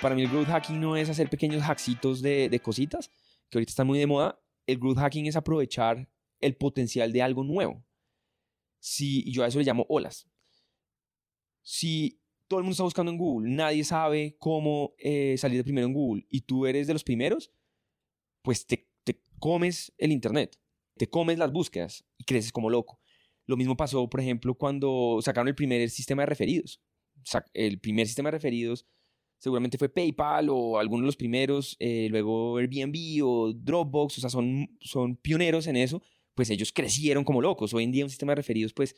Para mí el growth hacking no es hacer pequeños hacksitos de, de cositas, que ahorita están muy de moda. El growth hacking es aprovechar el potencial de algo nuevo. Si yo a eso le llamo olas. Si todo el mundo está buscando en Google, nadie sabe cómo eh, salir de primero en Google y tú eres de los primeros, pues te, te comes el Internet, te comes las búsquedas y creces como loco. Lo mismo pasó, por ejemplo, cuando sacaron el primer sistema de referidos. El primer sistema de referidos seguramente fue PayPal o alguno de los primeros, eh, luego Airbnb o Dropbox, o sea, son, son pioneros en eso, pues ellos crecieron como locos. Hoy en día un sistema de referidos, pues,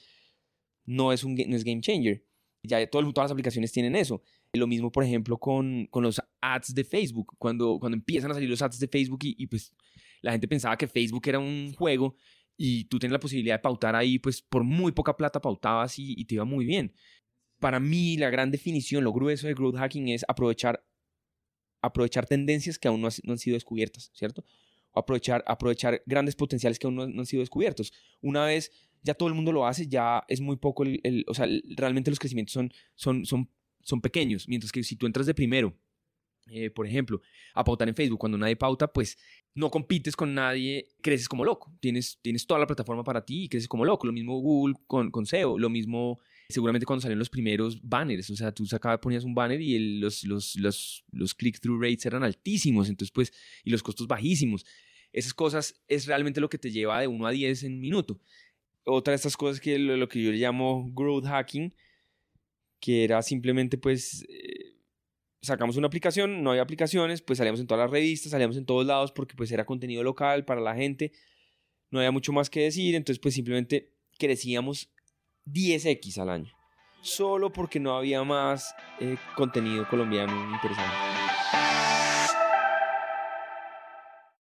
no es un no es game changer. Ya todo, todas las aplicaciones tienen eso. Lo mismo, por ejemplo, con, con, los ads de Facebook. Cuando, cuando empiezan a salir los ads de Facebook y, pues la gente pensaba que Facebook era un juego y tú tienes la posibilidad de pautar ahí, pues por muy poca plata pautabas y, y te iba muy bien. Para mí, la gran definición, lo grueso de growth hacking es aprovechar, aprovechar tendencias que aún no, han sido descubiertas, ¿cierto? aprovechar, aprovechar grandes potenciales que aún no, han sido descubiertos. Una vez ya todo el mundo lo hace, ya es muy poco, el, o sea, realmente los crecimientos son, son, son, son pequeños, mientras que si tú entras de primero, eh, por ejemplo, a pautar en Facebook cuando nadie pauta, pues no compites con nadie, creces como loco. Tienes, tienes toda la plataforma para ti y creces como loco. Lo mismo Google con, con SEO, lo mismo seguramente cuando salieron los primeros banners. O sea, tú sacabas, ponías un banner y los, los, los, los click-through rates eran altísimos, entonces pues, y los costos bajísimos. Esas cosas es realmente lo que te lleva de 1 a 10 en un minuto. Otra de estas cosas que lo, lo que yo le llamo growth hacking, que era simplemente pues... Eh, sacamos una aplicación, no hay aplicaciones, pues salíamos en todas las revistas, salíamos en todos lados porque pues era contenido local para la gente, no había mucho más que decir, entonces pues simplemente crecíamos 10x al año, solo porque no había más eh, contenido colombiano interesante.